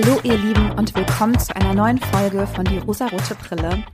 Hallo ihr Lieben und willkommen zu einer neuen Folge von Die rosarote Brille.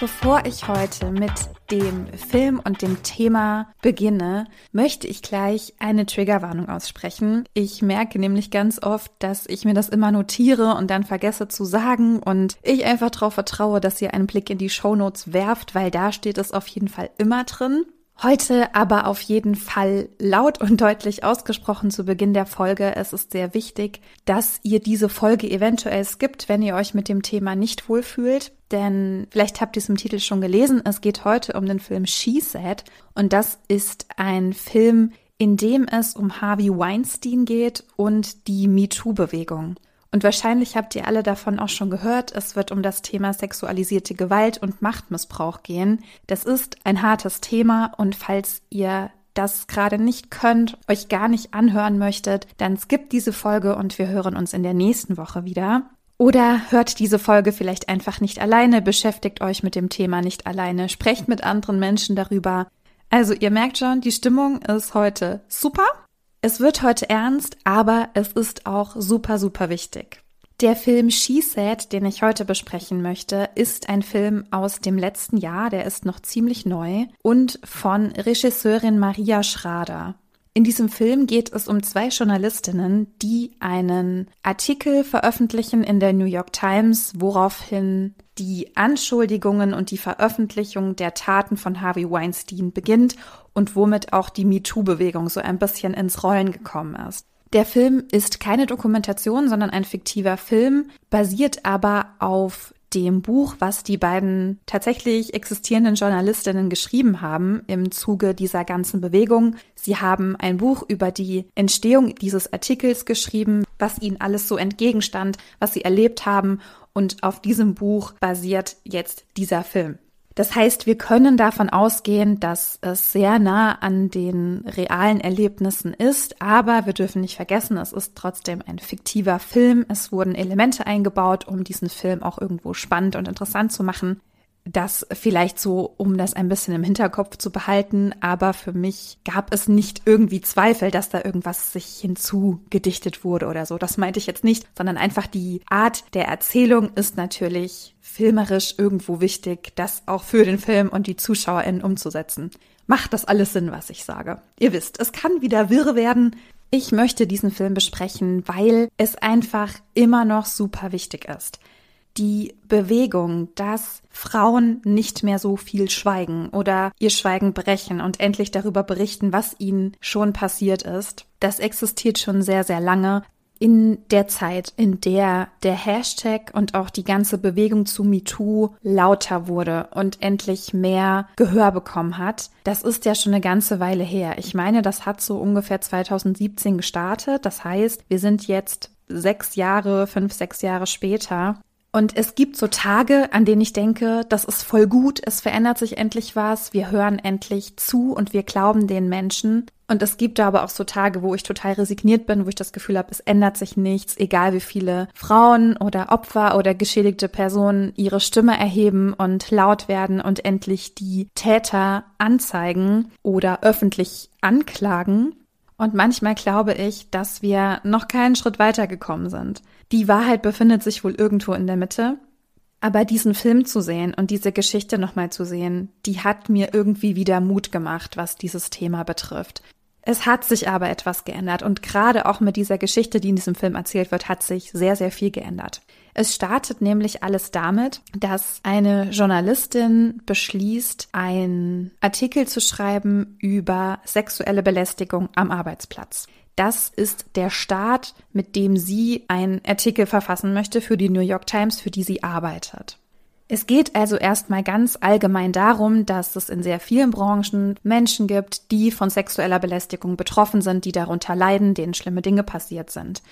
Bevor ich heute mit dem Film und dem Thema beginne, möchte ich gleich eine Triggerwarnung aussprechen. Ich merke nämlich ganz oft, dass ich mir das immer notiere und dann vergesse zu sagen und ich einfach darauf vertraue, dass ihr einen Blick in die Shownotes werft, weil da steht es auf jeden Fall immer drin. Heute aber auf jeden Fall laut und deutlich ausgesprochen zu Beginn der Folge. Es ist sehr wichtig, dass ihr diese Folge eventuell skippt, wenn ihr euch mit dem Thema nicht wohlfühlt. Denn vielleicht habt ihr es im Titel schon gelesen. Es geht heute um den Film She Said. Und das ist ein Film, in dem es um Harvey Weinstein geht und die MeToo-Bewegung. Und wahrscheinlich habt ihr alle davon auch schon gehört, es wird um das Thema sexualisierte Gewalt und Machtmissbrauch gehen. Das ist ein hartes Thema und falls ihr das gerade nicht könnt, euch gar nicht anhören möchtet, dann skippt diese Folge und wir hören uns in der nächsten Woche wieder. Oder hört diese Folge vielleicht einfach nicht alleine, beschäftigt euch mit dem Thema nicht alleine, sprecht mit anderen Menschen darüber. Also ihr merkt schon, die Stimmung ist heute super. Es wird heute ernst, aber es ist auch super, super wichtig. Der Film She Said, den ich heute besprechen möchte, ist ein Film aus dem letzten Jahr, der ist noch ziemlich neu und von Regisseurin Maria Schrader. In diesem Film geht es um zwei Journalistinnen, die einen Artikel veröffentlichen in der New York Times, woraufhin die Anschuldigungen und die Veröffentlichung der Taten von Harvey Weinstein beginnt und womit auch die MeToo-Bewegung so ein bisschen ins Rollen gekommen ist. Der Film ist keine Dokumentation, sondern ein fiktiver Film, basiert aber auf dem Buch, was die beiden tatsächlich existierenden Journalistinnen geschrieben haben im Zuge dieser ganzen Bewegung. Sie haben ein Buch über die Entstehung dieses Artikels geschrieben, was ihnen alles so entgegenstand, was sie erlebt haben und auf diesem Buch basiert jetzt dieser Film. Das heißt, wir können davon ausgehen, dass es sehr nah an den realen Erlebnissen ist, aber wir dürfen nicht vergessen, es ist trotzdem ein fiktiver Film. Es wurden Elemente eingebaut, um diesen Film auch irgendwo spannend und interessant zu machen. Das vielleicht so, um das ein bisschen im Hinterkopf zu behalten, aber für mich gab es nicht irgendwie Zweifel, dass da irgendwas sich hinzugedichtet wurde oder so. Das meinte ich jetzt nicht, sondern einfach die Art der Erzählung ist natürlich filmerisch irgendwo wichtig, das auch für den Film und die ZuschauerInnen umzusetzen. Macht das alles Sinn, was ich sage? Ihr wisst, es kann wieder wirr werden. Ich möchte diesen Film besprechen, weil es einfach immer noch super wichtig ist die Bewegung, dass Frauen nicht mehr so viel schweigen oder ihr Schweigen brechen und endlich darüber berichten, was ihnen schon passiert ist. Das existiert schon sehr, sehr lange. In der Zeit, in der der Hashtag und auch die ganze Bewegung zu MeToo lauter wurde und endlich mehr Gehör bekommen hat, das ist ja schon eine ganze Weile her. Ich meine, das hat so ungefähr 2017 gestartet. Das heißt, wir sind jetzt sechs Jahre, fünf, sechs Jahre später und es gibt so Tage, an denen ich denke, das ist voll gut, es verändert sich endlich was, wir hören endlich zu und wir glauben den Menschen. Und es gibt da aber auch so Tage, wo ich total resigniert bin, wo ich das Gefühl habe, es ändert sich nichts, egal wie viele Frauen oder Opfer oder geschädigte Personen ihre Stimme erheben und laut werden und endlich die Täter anzeigen oder öffentlich anklagen. Und manchmal glaube ich, dass wir noch keinen Schritt weitergekommen sind. Die Wahrheit befindet sich wohl irgendwo in der Mitte. Aber diesen Film zu sehen und diese Geschichte nochmal zu sehen, die hat mir irgendwie wieder Mut gemacht, was dieses Thema betrifft. Es hat sich aber etwas geändert und gerade auch mit dieser Geschichte, die in diesem Film erzählt wird, hat sich sehr, sehr viel geändert. Es startet nämlich alles damit, dass eine Journalistin beschließt, einen Artikel zu schreiben über sexuelle Belästigung am Arbeitsplatz. Das ist der Start, mit dem sie einen Artikel verfassen möchte für die New York Times, für die sie arbeitet. Es geht also erstmal ganz allgemein darum, dass es in sehr vielen Branchen Menschen gibt, die von sexueller Belästigung betroffen sind, die darunter leiden, denen schlimme Dinge passiert sind.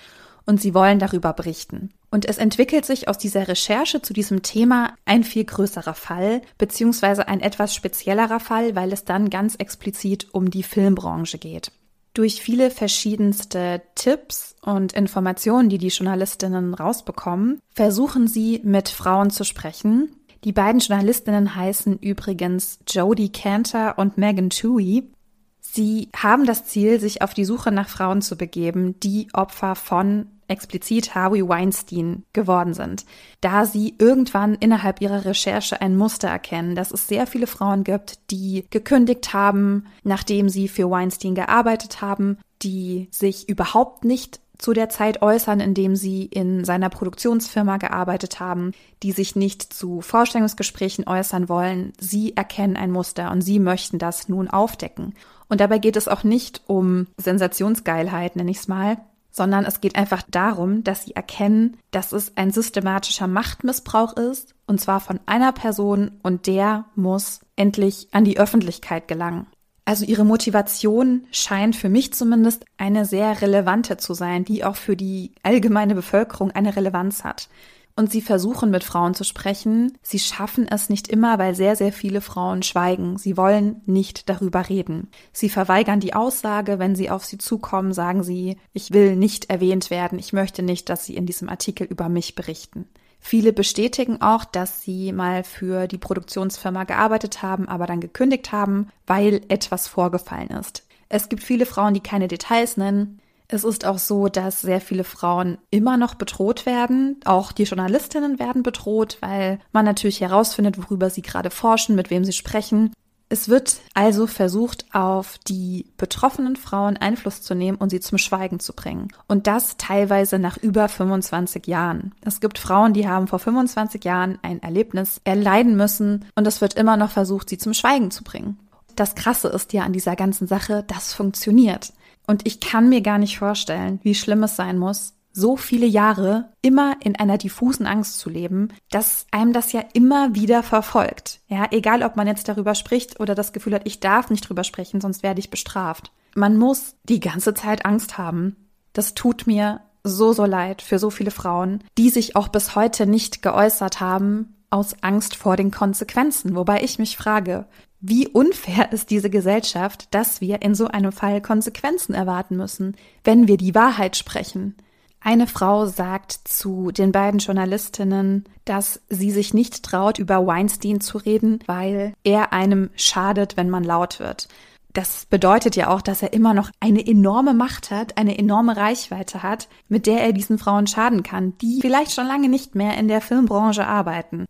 Und sie wollen darüber berichten. Und es entwickelt sich aus dieser Recherche zu diesem Thema ein viel größerer Fall, beziehungsweise ein etwas speziellerer Fall, weil es dann ganz explizit um die Filmbranche geht. Durch viele verschiedenste Tipps und Informationen, die die Journalistinnen rausbekommen, versuchen sie mit Frauen zu sprechen. Die beiden Journalistinnen heißen übrigens Jodie Cantor und Megan Tui. Sie haben das Ziel, sich auf die Suche nach Frauen zu begeben, die Opfer von explizit Harvey Weinstein geworden sind, da sie irgendwann innerhalb ihrer Recherche ein Muster erkennen, dass es sehr viele Frauen gibt, die gekündigt haben, nachdem sie für Weinstein gearbeitet haben, die sich überhaupt nicht zu der Zeit äußern, in dem sie in seiner Produktionsfirma gearbeitet haben, die sich nicht zu Vorstellungsgesprächen äußern wollen. Sie erkennen ein Muster und sie möchten das nun aufdecken. Und dabei geht es auch nicht um Sensationsgeilheit, nenne ich es mal, sondern es geht einfach darum, dass sie erkennen, dass es ein systematischer Machtmissbrauch ist, und zwar von einer Person, und der muss endlich an die Öffentlichkeit gelangen. Also ihre Motivation scheint für mich zumindest eine sehr relevante zu sein, die auch für die allgemeine Bevölkerung eine Relevanz hat. Und sie versuchen mit Frauen zu sprechen. Sie schaffen es nicht immer, weil sehr, sehr viele Frauen schweigen. Sie wollen nicht darüber reden. Sie verweigern die Aussage, wenn sie auf sie zukommen, sagen sie, ich will nicht erwähnt werden, ich möchte nicht, dass sie in diesem Artikel über mich berichten. Viele bestätigen auch, dass sie mal für die Produktionsfirma gearbeitet haben, aber dann gekündigt haben, weil etwas vorgefallen ist. Es gibt viele Frauen, die keine Details nennen. Es ist auch so, dass sehr viele Frauen immer noch bedroht werden. Auch die Journalistinnen werden bedroht, weil man natürlich herausfindet, worüber sie gerade forschen, mit wem sie sprechen. Es wird also versucht, auf die betroffenen Frauen Einfluss zu nehmen und sie zum Schweigen zu bringen. Und das teilweise nach über 25 Jahren. Es gibt Frauen, die haben vor 25 Jahren ein Erlebnis erleiden müssen und es wird immer noch versucht, sie zum Schweigen zu bringen. Das Krasse ist ja an dieser ganzen Sache, das funktioniert. Und ich kann mir gar nicht vorstellen, wie schlimm es sein muss, so viele Jahre immer in einer diffusen Angst zu leben, dass einem das ja immer wieder verfolgt. Ja, egal ob man jetzt darüber spricht oder das Gefühl hat, ich darf nicht drüber sprechen, sonst werde ich bestraft. Man muss die ganze Zeit Angst haben. Das tut mir so, so leid für so viele Frauen, die sich auch bis heute nicht geäußert haben aus Angst vor den Konsequenzen. Wobei ich mich frage, wie unfair ist diese Gesellschaft, dass wir in so einem Fall Konsequenzen erwarten müssen, wenn wir die Wahrheit sprechen. Eine Frau sagt zu den beiden Journalistinnen, dass sie sich nicht traut, über Weinstein zu reden, weil er einem schadet, wenn man laut wird. Das bedeutet ja auch, dass er immer noch eine enorme Macht hat, eine enorme Reichweite hat, mit der er diesen Frauen schaden kann, die vielleicht schon lange nicht mehr in der Filmbranche arbeiten.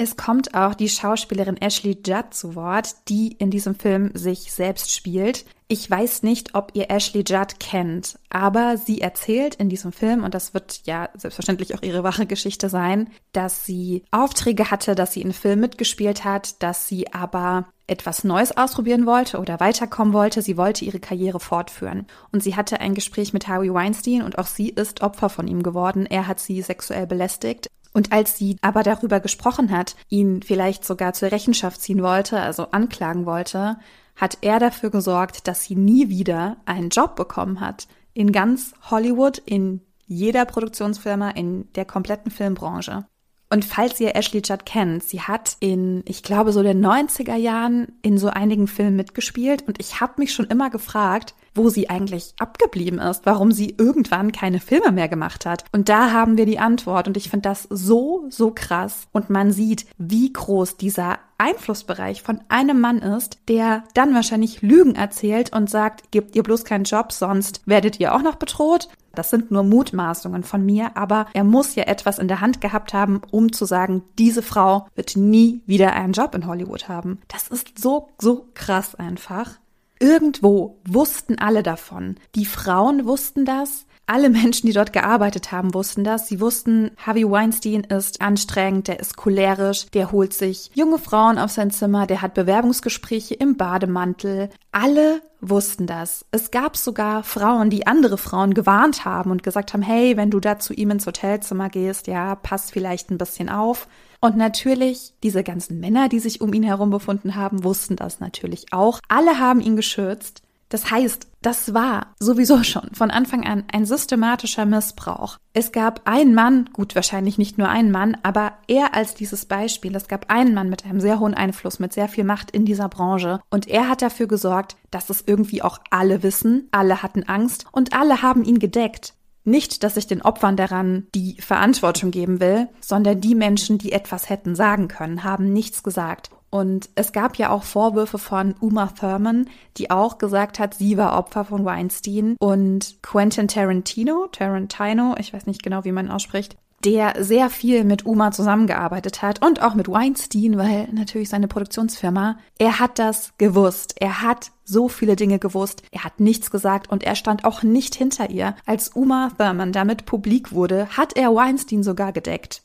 Es kommt auch die Schauspielerin Ashley Judd zu Wort, die in diesem Film sich selbst spielt. Ich weiß nicht, ob ihr Ashley Judd kennt, aber sie erzählt in diesem Film, und das wird ja selbstverständlich auch ihre wahre Geschichte sein, dass sie Aufträge hatte, dass sie in Film mitgespielt hat, dass sie aber etwas Neues ausprobieren wollte oder weiterkommen wollte. Sie wollte ihre Karriere fortführen. Und sie hatte ein Gespräch mit Harvey Weinstein und auch sie ist Opfer von ihm geworden. Er hat sie sexuell belästigt und als sie aber darüber gesprochen hat, ihn vielleicht sogar zur Rechenschaft ziehen wollte, also anklagen wollte, hat er dafür gesorgt, dass sie nie wieder einen Job bekommen hat. In ganz Hollywood, in jeder Produktionsfirma, in der kompletten Filmbranche. Und falls ihr Ashley Judd kennt, sie hat in, ich glaube, so den 90er Jahren in so einigen Filmen mitgespielt und ich habe mich schon immer gefragt, wo sie eigentlich abgeblieben ist, warum sie irgendwann keine Filme mehr gemacht hat. Und da haben wir die Antwort und ich finde das so, so krass und man sieht, wie groß dieser Einflussbereich von einem Mann ist, der dann wahrscheinlich Lügen erzählt und sagt, gebt ihr bloß keinen Job, sonst werdet ihr auch noch bedroht. Das sind nur Mutmaßungen von mir, aber er muss ja etwas in der Hand gehabt haben, um zu sagen, diese Frau wird nie wieder einen Job in Hollywood haben. Das ist so, so krass einfach. Irgendwo wussten alle davon. Die Frauen wussten das, alle Menschen, die dort gearbeitet haben, wussten das. Sie wussten, Harvey Weinstein ist anstrengend, der ist cholerisch, der holt sich junge Frauen auf sein Zimmer, der hat Bewerbungsgespräche im Bademantel. Alle wussten das. Es gab sogar Frauen, die andere Frauen gewarnt haben und gesagt haben, hey, wenn du da zu ihm ins Hotelzimmer gehst, ja, pass vielleicht ein bisschen auf. Und natürlich, diese ganzen Männer, die sich um ihn herum befunden haben, wussten das natürlich auch. Alle haben ihn geschützt. Das heißt, das war sowieso schon von Anfang an ein systematischer Missbrauch. Es gab einen Mann, gut, wahrscheinlich nicht nur einen Mann, aber er als dieses Beispiel. Es gab einen Mann mit einem sehr hohen Einfluss, mit sehr viel Macht in dieser Branche und er hat dafür gesorgt, dass es irgendwie auch alle wissen, alle hatten Angst und alle haben ihn gedeckt. Nicht, dass ich den Opfern daran die Verantwortung geben will, sondern die Menschen, die etwas hätten sagen können, haben nichts gesagt. Und es gab ja auch Vorwürfe von Uma Thurman, die auch gesagt hat, sie war Opfer von Weinstein. Und Quentin Tarantino, Tarantino, ich weiß nicht genau, wie man ausspricht, der sehr viel mit Uma zusammengearbeitet hat und auch mit Weinstein, weil natürlich seine Produktionsfirma, er hat das gewusst. Er hat so viele Dinge gewusst. Er hat nichts gesagt und er stand auch nicht hinter ihr. Als Uma Thurman damit publik wurde, hat er Weinstein sogar gedeckt.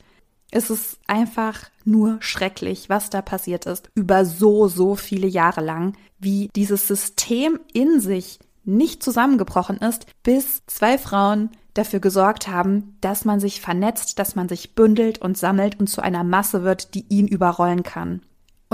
Es ist einfach nur schrecklich, was da passiert ist, über so, so viele Jahre lang, wie dieses System in sich nicht zusammengebrochen ist, bis zwei Frauen dafür gesorgt haben, dass man sich vernetzt, dass man sich bündelt und sammelt und zu einer Masse wird, die ihn überrollen kann.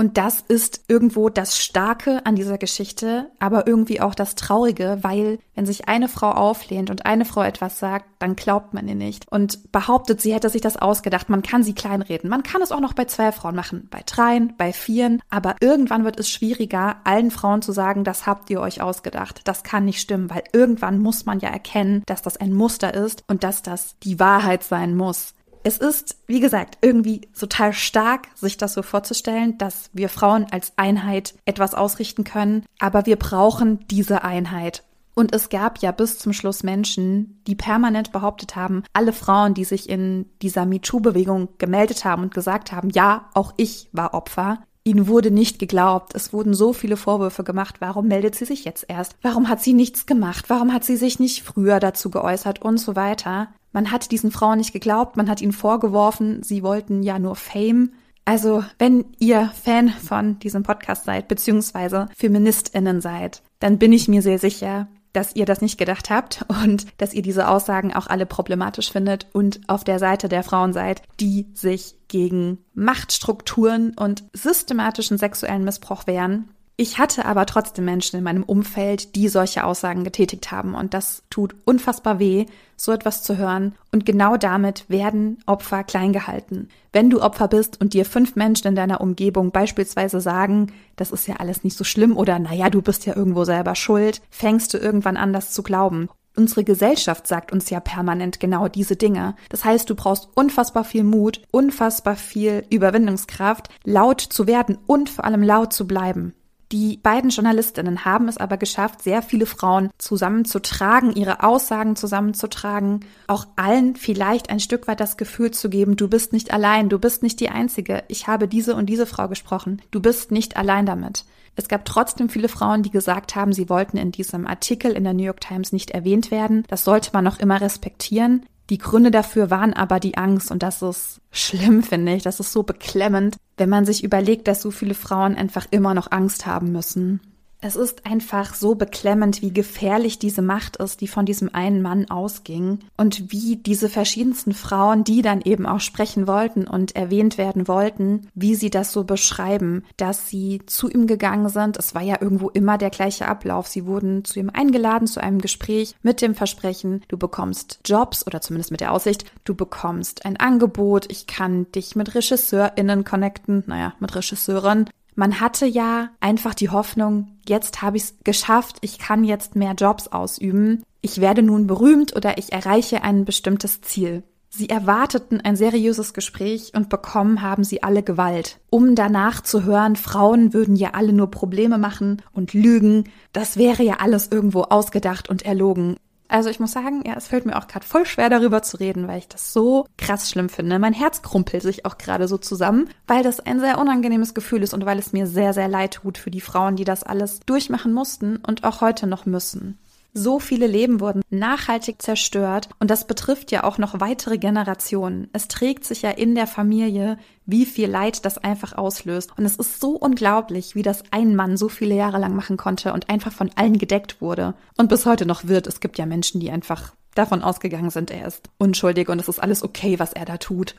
Und das ist irgendwo das Starke an dieser Geschichte, aber irgendwie auch das Traurige, weil wenn sich eine Frau auflehnt und eine Frau etwas sagt, dann glaubt man ihr nicht und behauptet, sie hätte sich das ausgedacht. Man kann sie kleinreden. Man kann es auch noch bei zwei Frauen machen, bei dreien, bei vieren, aber irgendwann wird es schwieriger, allen Frauen zu sagen, das habt ihr euch ausgedacht. Das kann nicht stimmen, weil irgendwann muss man ja erkennen, dass das ein Muster ist und dass das die Wahrheit sein muss es ist, wie gesagt, irgendwie total stark, sich das so vorzustellen, dass wir Frauen als Einheit etwas ausrichten können, aber wir brauchen diese Einheit. Und es gab ja bis zum Schluss Menschen, die permanent behauptet haben, alle Frauen, die sich in dieser MeToo-Bewegung gemeldet haben und gesagt haben, ja, auch ich war Opfer, Ihnen wurde nicht geglaubt. Es wurden so viele Vorwürfe gemacht. Warum meldet sie sich jetzt erst? Warum hat sie nichts gemacht? Warum hat sie sich nicht früher dazu geäußert und so weiter? Man hat diesen Frauen nicht geglaubt, man hat ihnen vorgeworfen, sie wollten ja nur Fame. Also, wenn ihr Fan von diesem Podcast seid, beziehungsweise Feministinnen seid, dann bin ich mir sehr sicher, dass ihr das nicht gedacht habt und dass ihr diese Aussagen auch alle problematisch findet und auf der Seite der Frauen seid, die sich gegen Machtstrukturen und systematischen sexuellen Missbrauch wehren ich hatte aber trotzdem Menschen in meinem Umfeld, die solche Aussagen getätigt haben. Und das tut unfassbar weh, so etwas zu hören. Und genau damit werden Opfer klein gehalten. Wenn du Opfer bist und dir fünf Menschen in deiner Umgebung beispielsweise sagen, das ist ja alles nicht so schlimm oder naja, du bist ja irgendwo selber schuld, fängst du irgendwann an, das zu glauben. Unsere Gesellschaft sagt uns ja permanent genau diese Dinge. Das heißt, du brauchst unfassbar viel Mut, unfassbar viel Überwindungskraft, laut zu werden und vor allem laut zu bleiben. Die beiden Journalistinnen haben es aber geschafft, sehr viele Frauen zusammenzutragen, ihre Aussagen zusammenzutragen, auch allen vielleicht ein Stück weit das Gefühl zu geben, du bist nicht allein, du bist nicht die Einzige, ich habe diese und diese Frau gesprochen, du bist nicht allein damit. Es gab trotzdem viele Frauen, die gesagt haben, sie wollten in diesem Artikel in der New York Times nicht erwähnt werden. Das sollte man noch immer respektieren. Die Gründe dafür waren aber die Angst und das ist schlimm, finde ich. Das ist so beklemmend, wenn man sich überlegt, dass so viele Frauen einfach immer noch Angst haben müssen. Es ist einfach so beklemmend, wie gefährlich diese Macht ist, die von diesem einen Mann ausging und wie diese verschiedensten Frauen, die dann eben auch sprechen wollten und erwähnt werden wollten, wie sie das so beschreiben, dass sie zu ihm gegangen sind. Es war ja irgendwo immer der gleiche Ablauf. Sie wurden zu ihm eingeladen zu einem Gespräch mit dem Versprechen, du bekommst Jobs oder zumindest mit der Aussicht, du bekommst ein Angebot, ich kann dich mit RegisseurInnen connecten, naja, mit Regisseuren man hatte ja einfach die Hoffnung, jetzt habe ich es geschafft, ich kann jetzt mehr Jobs ausüben, ich werde nun berühmt oder ich erreiche ein bestimmtes Ziel. Sie erwarteten ein seriöses Gespräch und bekommen haben sie alle Gewalt. Um danach zu hören, Frauen würden ja alle nur Probleme machen und lügen, das wäre ja alles irgendwo ausgedacht und erlogen. Also ich muss sagen, ja, es fällt mir auch gerade voll schwer darüber zu reden, weil ich das so krass schlimm finde. Mein Herz krumpelt sich auch gerade so zusammen, weil das ein sehr unangenehmes Gefühl ist und weil es mir sehr, sehr leid tut für die Frauen, die das alles durchmachen mussten und auch heute noch müssen. So viele Leben wurden nachhaltig zerstört und das betrifft ja auch noch weitere Generationen. Es trägt sich ja in der Familie, wie viel Leid das einfach auslöst. Und es ist so unglaublich, wie das ein Mann so viele Jahre lang machen konnte und einfach von allen gedeckt wurde und bis heute noch wird. Es gibt ja Menschen, die einfach davon ausgegangen sind, er ist unschuldig und es ist alles okay, was er da tut.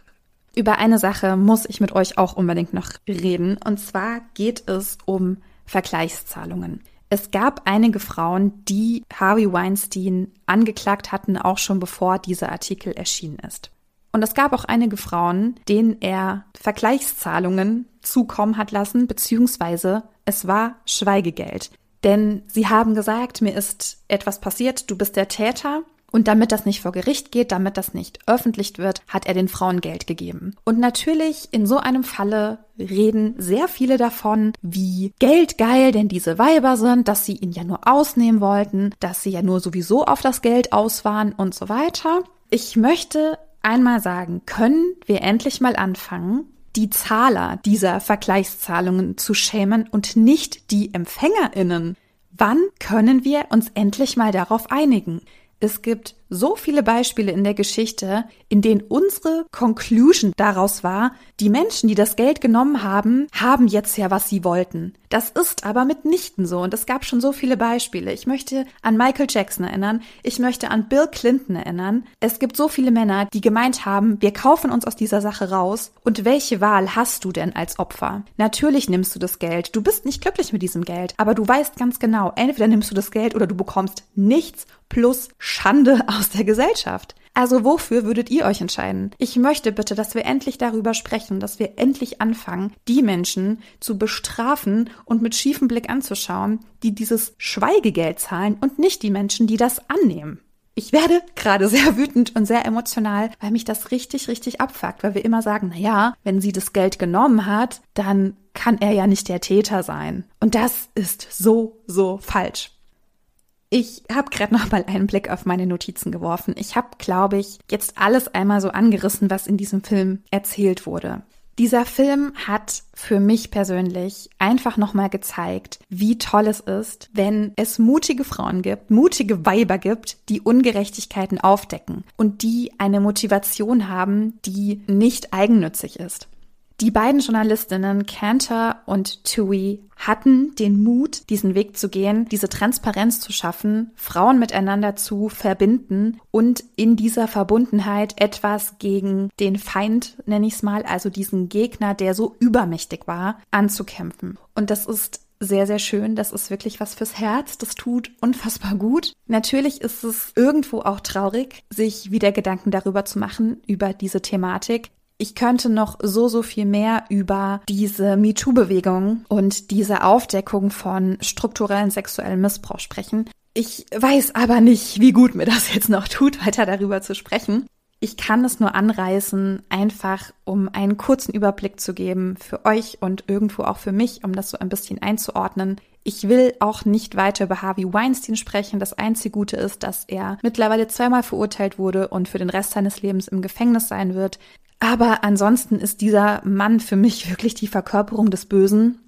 Über eine Sache muss ich mit euch auch unbedingt noch reden und zwar geht es um Vergleichszahlungen. Es gab einige Frauen, die Harvey Weinstein angeklagt hatten, auch schon bevor dieser Artikel erschienen ist. Und es gab auch einige Frauen, denen er Vergleichszahlungen zukommen hat lassen, beziehungsweise es war Schweigegeld. Denn sie haben gesagt, mir ist etwas passiert, du bist der Täter Und damit das nicht vor Gericht geht, damit das nicht öffentlich wird, hat er den Frauen Geld gegeben. Und natürlich in so einem Falle reden sehr viele davon, wie geldgeil denn diese Weiber sind, dass sie ihn ja nur ausnehmen wollten, dass sie ja nur sowieso auf das Geld aus waren und so weiter. Ich möchte einmal sagen, können wir endlich mal anfangen, die Zahler dieser Vergleichszahlungen zu schämen und nicht die Empfängerinnen. Wann können wir uns endlich mal darauf einigen? Es gibt so viele Beispiele in der Geschichte, in denen unsere Conclusion daraus war, die Menschen, die das Geld genommen haben, haben jetzt ja, was sie wollten. Das ist aber mitnichten so und es gab schon so viele Beispiele. Ich möchte an Michael Jackson erinnern, ich möchte an Bill Clinton erinnern. Es gibt so viele Männer, die gemeint haben, wir kaufen uns aus dieser Sache raus und welche Wahl hast du denn als Opfer? Natürlich nimmst du das Geld, du bist nicht glücklich mit diesem Geld, aber du weißt ganz genau, entweder nimmst du das Geld oder du bekommst nichts plus Schande aus der Gesellschaft. Also wofür würdet ihr euch entscheiden? Ich möchte bitte, dass wir endlich darüber sprechen, dass wir endlich anfangen, die Menschen zu bestrafen und mit schiefem Blick anzuschauen, die dieses Schweigegeld zahlen und nicht die Menschen, die das annehmen. Ich werde gerade sehr wütend und sehr emotional, weil mich das richtig, richtig abfuckt, weil wir immer sagen, na ja, wenn sie das Geld genommen hat, dann kann er ja nicht der Täter sein. Und das ist so, so falsch. Ich habe gerade noch mal einen Blick auf meine Notizen geworfen. Ich habe, glaube ich, jetzt alles einmal so angerissen, was in diesem Film erzählt wurde. Dieser Film hat für mich persönlich einfach nochmal gezeigt, wie toll es ist, wenn es mutige Frauen gibt, mutige Weiber gibt, die Ungerechtigkeiten aufdecken und die eine Motivation haben, die nicht eigennützig ist. Die beiden Journalistinnen Cantor und Tui hatten den Mut, diesen Weg zu gehen, diese Transparenz zu schaffen, Frauen miteinander zu verbinden und in dieser Verbundenheit etwas gegen den Feind, nenne ich es mal, also diesen Gegner, der so übermächtig war, anzukämpfen. Und das ist sehr, sehr schön. Das ist wirklich was fürs Herz. Das tut unfassbar gut. Natürlich ist es irgendwo auch traurig, sich wieder Gedanken darüber zu machen, über diese Thematik. Ich könnte noch so, so viel mehr über diese MeToo-Bewegung und diese Aufdeckung von strukturellen sexuellen Missbrauch sprechen. Ich weiß aber nicht, wie gut mir das jetzt noch tut, weiter darüber zu sprechen. Ich kann es nur anreißen, einfach um einen kurzen Überblick zu geben für euch und irgendwo auch für mich, um das so ein bisschen einzuordnen. Ich will auch nicht weiter über Harvey Weinstein sprechen. Das einzige Gute ist, dass er mittlerweile zweimal verurteilt wurde und für den Rest seines Lebens im Gefängnis sein wird. Aber ansonsten ist dieser Mann für mich wirklich die Verkörperung des Bösen.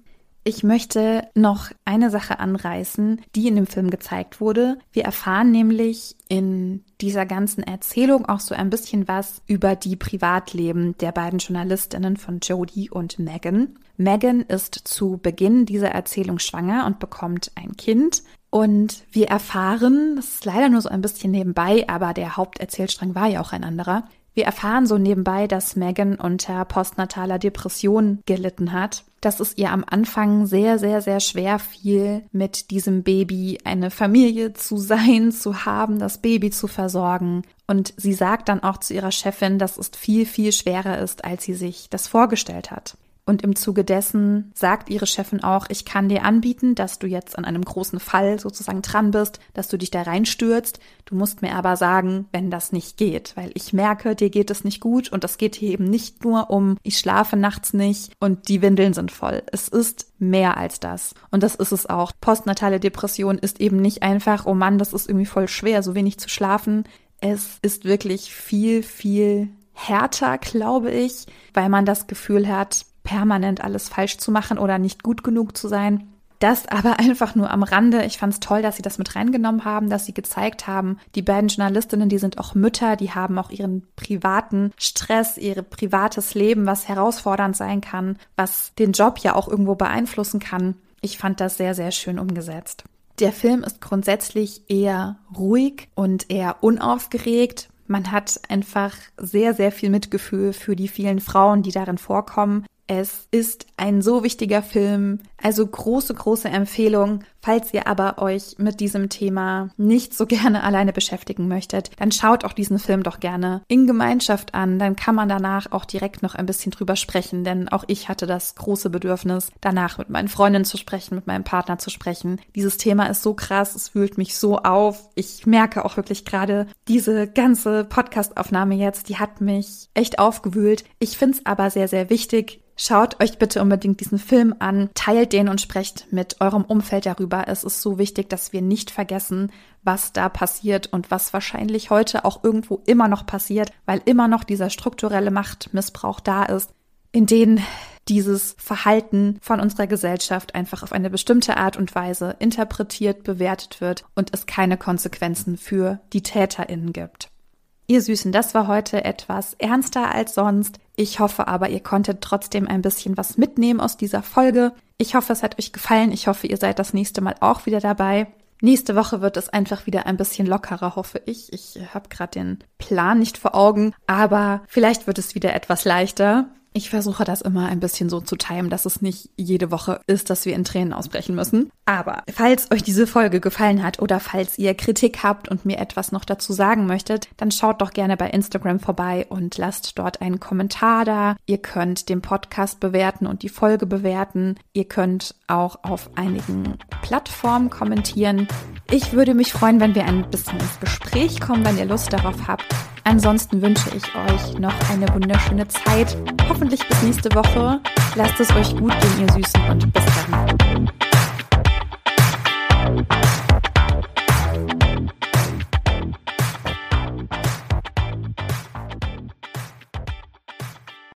Ich möchte noch eine Sache anreißen, die in dem Film gezeigt wurde. Wir erfahren nämlich in dieser ganzen Erzählung auch so ein bisschen was über die Privatleben der beiden Journalistinnen von Jodie und Megan. Megan ist zu Beginn dieser Erzählung schwanger und bekommt ein Kind. Und wir erfahren, das ist leider nur so ein bisschen nebenbei, aber der Haupterzählstrang war ja auch ein anderer, wir erfahren so nebenbei, dass Megan unter postnataler Depression gelitten hat, dass es ihr am Anfang sehr, sehr, sehr schwer fiel, mit diesem Baby eine Familie zu sein, zu haben, das Baby zu versorgen. Und sie sagt dann auch zu ihrer Chefin, dass es viel, viel schwerer ist, als sie sich das vorgestellt hat. Und im Zuge dessen sagt ihre Chefin auch, ich kann dir anbieten, dass du jetzt an einem großen Fall sozusagen dran bist, dass du dich da reinstürzt. Du musst mir aber sagen, wenn das nicht geht, weil ich merke, dir geht es nicht gut und das geht hier eben nicht nur um, ich schlafe nachts nicht und die Windeln sind voll. Es ist mehr als das. Und das ist es auch. Postnatale Depression ist eben nicht einfach, oh Mann, das ist irgendwie voll schwer, so wenig zu schlafen. Es ist wirklich viel, viel härter, glaube ich, weil man das Gefühl hat, permanent alles falsch zu machen oder nicht gut genug zu sein. Das aber einfach nur am Rande. Ich fand es toll, dass sie das mit reingenommen haben, dass sie gezeigt haben, die beiden Journalistinnen, die sind auch Mütter, die haben auch ihren privaten Stress, ihr privates Leben, was herausfordernd sein kann, was den Job ja auch irgendwo beeinflussen kann. Ich fand das sehr, sehr schön umgesetzt. Der Film ist grundsätzlich eher ruhig und eher unaufgeregt. Man hat einfach sehr, sehr viel Mitgefühl für die vielen Frauen, die darin vorkommen. Es ist ein so wichtiger Film, also große, große Empfehlung, Falls ihr aber euch mit diesem Thema nicht so gerne alleine beschäftigen möchtet, dann schaut auch diesen Film doch gerne in Gemeinschaft an. Dann kann man danach auch direkt noch ein bisschen drüber sprechen, denn auch ich hatte das große Bedürfnis, danach mit meinen Freundinnen zu sprechen, mit meinem Partner zu sprechen. Dieses Thema ist so krass, es wühlt mich so auf. Ich merke auch wirklich gerade, diese ganze Podcastaufnahme jetzt, die hat mich echt aufgewühlt. Ich finde es aber sehr, sehr wichtig, Schaut euch bitte unbedingt diesen Film an, teilt den und sprecht mit eurem Umfeld darüber. Es ist so wichtig, dass wir nicht vergessen, was da passiert und was wahrscheinlich heute auch irgendwo immer noch passiert, weil immer noch dieser strukturelle Machtmissbrauch da ist, in den dieses Verhalten von unserer Gesellschaft einfach auf eine bestimmte Art und Weise interpretiert, bewertet wird und es keine Konsequenzen für die Täterinnen gibt. Ihr Süßen, das war heute etwas ernster als sonst. Ich hoffe aber, ihr konntet trotzdem ein bisschen was mitnehmen aus dieser Folge. Ich hoffe, es hat euch gefallen. Ich hoffe, ihr seid das nächste Mal auch wieder dabei. Nächste Woche wird es einfach wieder ein bisschen lockerer, hoffe ich. Ich habe gerade den Plan nicht vor Augen, aber vielleicht wird es wieder etwas leichter. Ich versuche das immer ein bisschen so zu timen, dass es nicht jede Woche ist, dass wir in Tränen ausbrechen müssen. Aber falls euch diese Folge gefallen hat oder falls ihr Kritik habt und mir etwas noch dazu sagen möchtet, dann schaut doch gerne bei Instagram vorbei und lasst dort einen Kommentar da. Ihr könnt den Podcast bewerten und die Folge bewerten. Ihr könnt auch auf einigen Plattformen kommentieren. Ich würde mich freuen, wenn wir ein bisschen ins Gespräch kommen, wenn ihr Lust darauf habt. Ansonsten wünsche ich euch noch eine wunderschöne Zeit. Hoffentlich bis nächste Woche. Lasst es euch gut gehen, ihr Süßen, und bis dann.